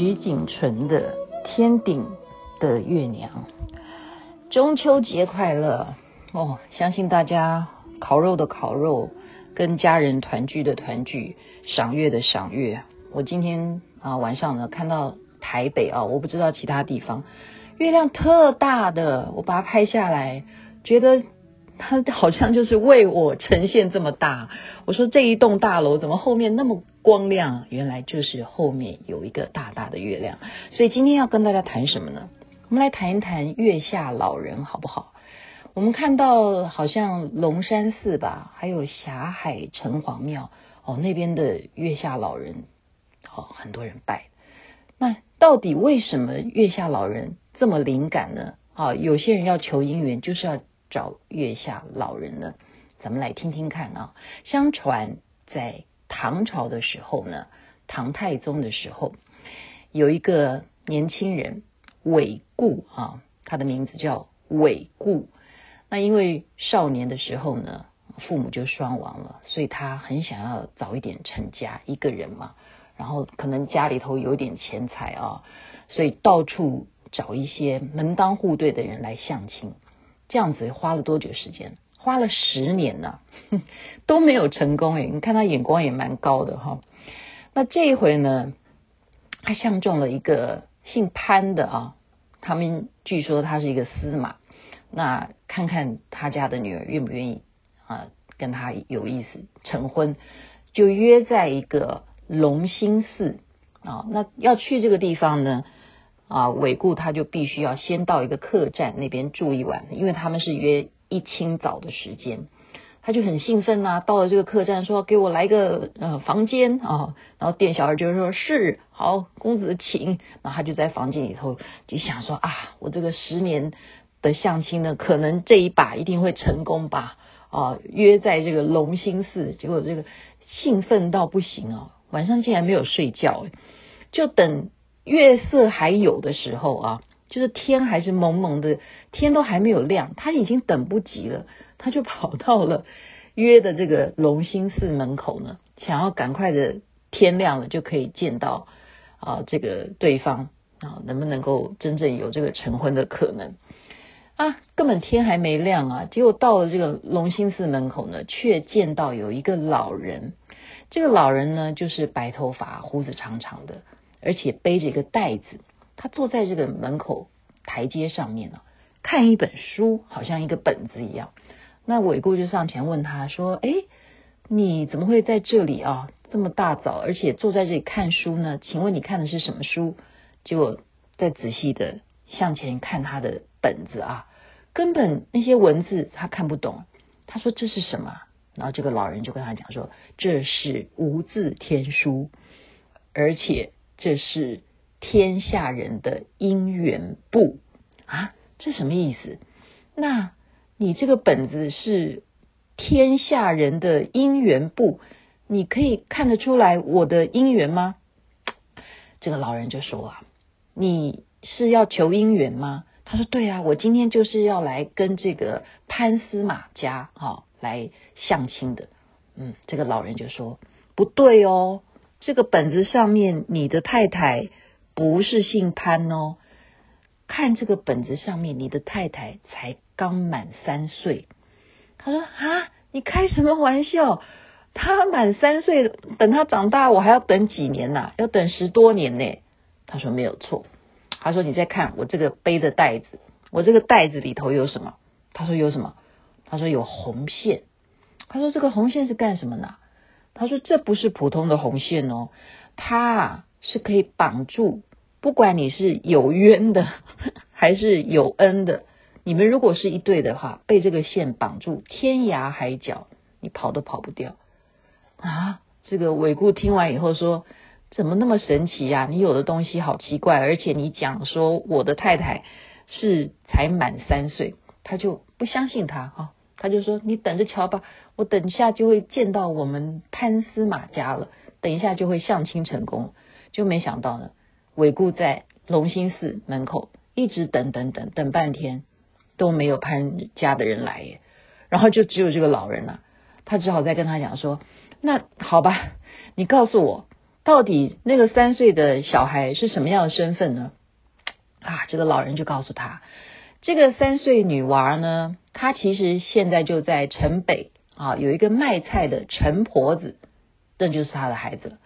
徐锦存的天顶的月娘。中秋节快乐哦！相信大家烤肉的烤肉，跟家人团聚的团聚，赏月的赏月。我今天啊晚上呢看到台北啊，我不知道其他地方，月亮特大的，我把它拍下来，觉得。他好像就是为我呈现这么大。我说这一栋大楼怎么后面那么光亮？原来就是后面有一个大大的月亮。所以今天要跟大家谈什么呢？我们来谈一谈月下老人，好不好？我们看到好像龙山寺吧，还有霞海城隍庙哦，那边的月下老人哦，很多人拜。那到底为什么月下老人这么灵感呢？啊，有些人要求姻缘，就是要。找月下老人呢？咱们来听听看啊。相传在唐朝的时候呢，唐太宗的时候，有一个年轻人韦固啊，他的名字叫韦固。那因为少年的时候呢，父母就双亡了，所以他很想要早一点成家，一个人嘛。然后可能家里头有点钱财啊，所以到处找一些门当户对的人来相亲。这样子花了多久时间？花了十年呢，都没有成功诶。你看他眼光也蛮高的哈。那这一回呢，他相中了一个姓潘的啊。他们据说他是一个司马。那看看他家的女儿愿不愿意啊，跟他有意思成婚，就约在一个龙兴寺啊。那要去这个地方呢？啊，韦固他就必须要先到一个客栈那边住一晚，因为他们是约一清早的时间，他就很兴奋呐、到了这个客栈，说给我来个呃房间啊，然后店小二就说是好，公子请。然后他就在房间里头就想说啊，我这个十年的相亲呢，可能这一把一定会成功吧。啊，约在这个龙兴寺，结果这个兴奋到不行啊，晚上竟然没有睡觉，就等。月色还有的时候啊，就是天还是蒙蒙的，天都还没有亮，他已经等不及了，他就跑到了约的这个龙兴寺门口呢，想要赶快的天亮了就可以见到啊这个对方啊，能不能够真正有这个成婚的可能啊？根本天还没亮啊，结果到了这个龙兴寺门口呢，却见到有一个老人，这个老人呢就是白头发，胡子长长的。而且背着一个袋子，他坐在这个门口台阶上面呢，看一本书，好像一个本子一样。那韦固就上前问他说：“哎，你怎么会在这里啊？这么大早，而且坐在这里看书呢？请问你看的是什么书？”结果再仔细的向前看他的本子啊，根本那些文字他看不懂。他说：“这是什么？”然后这个老人就跟他讲说：“这是无字天书，而且。”这是天下人的姻缘簿啊，这什么意思？那你这个本子是天下人的姻缘簿，你可以看得出来我的姻缘吗？这个老人就说啊，你是要求姻缘吗？他说对啊，我今天就是要来跟这个潘司马家哈、哦、来相亲的。嗯，这个老人就说不对哦。这个本子上面，你的太太不是姓潘哦。看这个本子上面，你的太太才刚满三岁。他说：“啊，你开什么玩笑？他满三岁，等他长大，我还要等几年呐？要等十多年呢。”他说：“没有错。”他说：“你再看我这个背的袋子，我这个袋子里头有什么？”他说：“有什么？”他说：“有红线。”他说：“这个红线是干什么呢？”他说：“这不是普通的红线哦，它是可以绑住，不管你是有冤的还是有恩的，你们如果是一对的话，被这个线绑住，天涯海角你跑都跑不掉啊！”这个韦固听完以后说：“怎么那么神奇呀？你有的东西好奇怪，而且你讲说我的太太是才满三岁，他就不相信他哈。”他就说：“你等着瞧吧，我等一下就会见到我们潘司马家了，等一下就会相亲成功。”就没想到呢，韦固在龙兴寺门口一直等等等等半天都没有潘家的人来耶，然后就只有这个老人了，他只好再跟他讲说：“那好吧，你告诉我到底那个三岁的小孩是什么样的身份呢？啊，这个老人就告诉他，这个三岁女娃呢，她其实现在就在城北啊，有一个卖菜的陈婆子，这就是她的孩子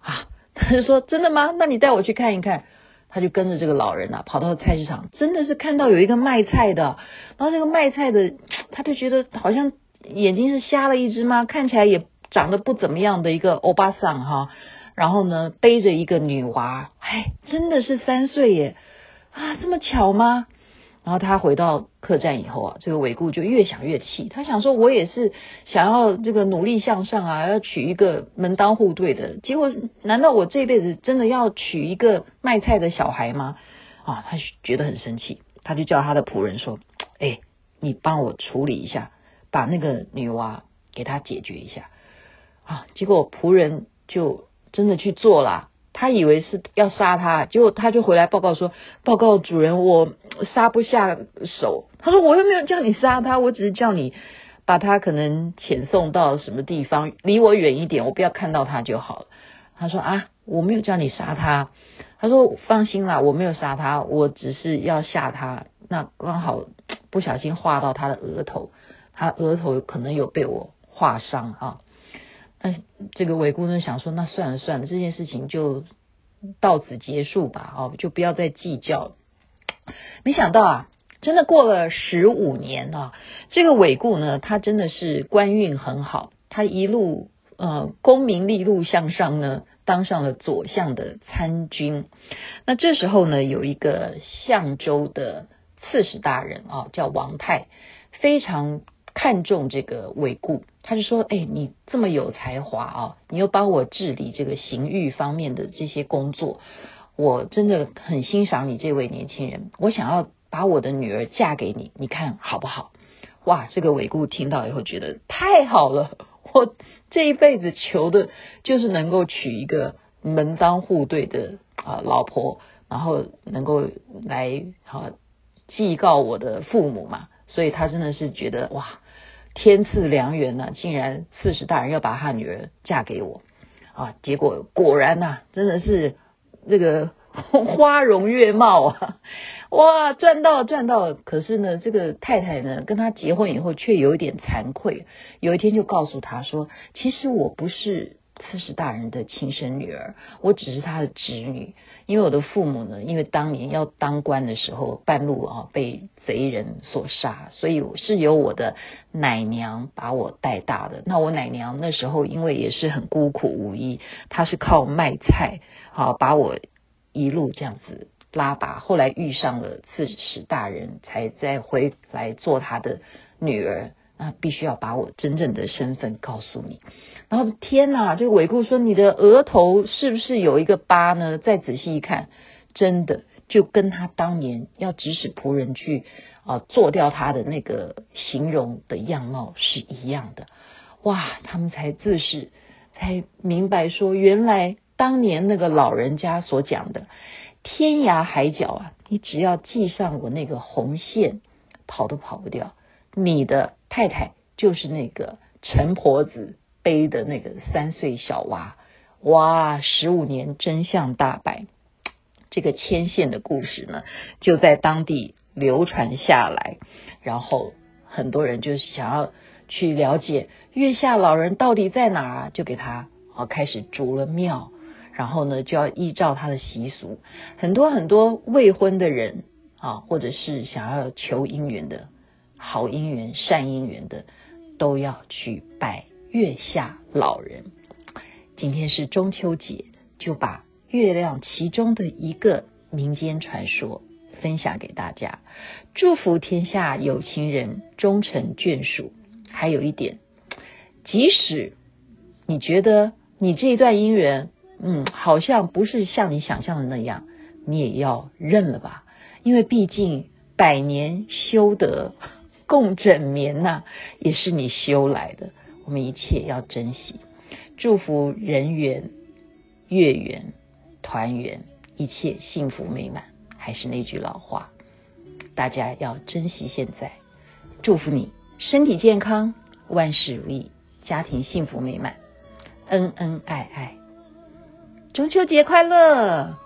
啊。他就说：“真的吗？那你带我去看一看。”他就跟着这个老人啊，跑到菜市场，真的是看到有一个卖菜的，然后这个卖菜的，他就觉得好像眼睛是瞎了一只吗？看起来也长得不怎么样的一个欧巴桑哈，然后呢，背着一个女娃，哎，真的是三岁耶，啊，这么巧吗？然后他回到客栈以后啊，这个韦固就越想越气。他想说，我也是想要这个努力向上啊，要娶一个门当户对的。结果，难道我这辈子真的要娶一个卖菜的小孩吗？啊，他觉得很生气，他就叫他的仆人说：“哎，你帮我处理一下，把那个女娃给他解决一下。”啊，结果仆人就真的去做了。他以为是要杀他，结果他就回来报告说：“报告主人，我杀不下手。”他说：“我又没有叫你杀他，我只是叫你把他可能遣送到什么地方，离我远一点，我不要看到他就好了。”他说：“啊，我没有叫你杀他。”他说：“放心啦，我没有杀他，我只是要吓他。那刚好不小心划到他的额头，他额头可能有被我划伤啊。”那这个伟顾呢想说，那算了算了，这件事情就到此结束吧，哦，就不要再计较了。没想到啊，真的过了十五年啊，这个韦固呢，他真的是官运很好，他一路呃功名利禄向上呢，当上了左相的参军。那这时候呢，有一个相州的刺史大人啊，叫王泰，非常。看重这个伟顾，他就说：“哎，你这么有才华啊，你又帮我治理这个刑狱方面的这些工作，我真的很欣赏你这位年轻人。我想要把我的女儿嫁给你，你看好不好？”哇，这个伟顾听到以后觉得太好了，我这一辈子求的就是能够娶一个门当户对的啊老婆，然后能够来啊祭告我的父母嘛，所以他真的是觉得哇。天赐良缘呐、竟然刺史大人要把他女儿嫁给我啊！结果果然呐、真的是这个 花容月貌啊！哇，赚到赚到！可是呢，这个太太呢，跟他结婚以后却有一点惭愧。有一天就告诉他说：“其实我不是。”刺史大人的亲生女儿，我只是他的侄女。因为我的父母呢，因为当年要当官的时候，半路啊被贼人所杀，所以是由我的奶娘把我带大的。那我奶娘那时候因为也是很孤苦无依，她是靠卖菜啊把我一路这样子拉拔，后来遇上了刺史大人，才再回来做他的女儿。那必须要把我真正的身份告诉你。然后天哪，这个伟顾说，你的额头是不是有一个疤呢？再仔细一看，真的就跟他当年要指使仆人去啊做掉他的那个形容的样貌是一样的。哇，他们才自是才明白说，原来当年那个老人家所讲的天涯海角啊，你只要系上我那个红线，跑都跑不掉。你的太太就是那个陈婆子。背的那个三岁小娃，哇！十五年真相大白，这个牵线的故事呢，就在当地流传下来。然后很多人就想要去了解月下老人到底在哪儿，就给他啊开始筑了庙。然后呢，就要依照他的习俗，很多很多未婚的人啊，或者是想要求姻缘的好姻缘、善姻缘的，都要去拜。月下老人，今天是中秋节，就把月亮其中的一个民间传说分享给大家，祝福天下有情人终成眷属。还有一点，即使你觉得你这一段姻缘，嗯，好像不是像你想象的那样，你也要认了吧，因为毕竟百年修得共枕眠呐、也是你修来的。我们一切要珍惜，祝福人缘、月圆、团圆，一切幸福美满。还是那句老话，大家要珍惜现在。祝福你身体健康，万事如意，家庭幸福美满，恩恩爱爱。中秋节快乐！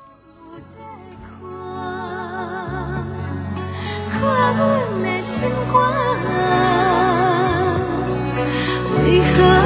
为何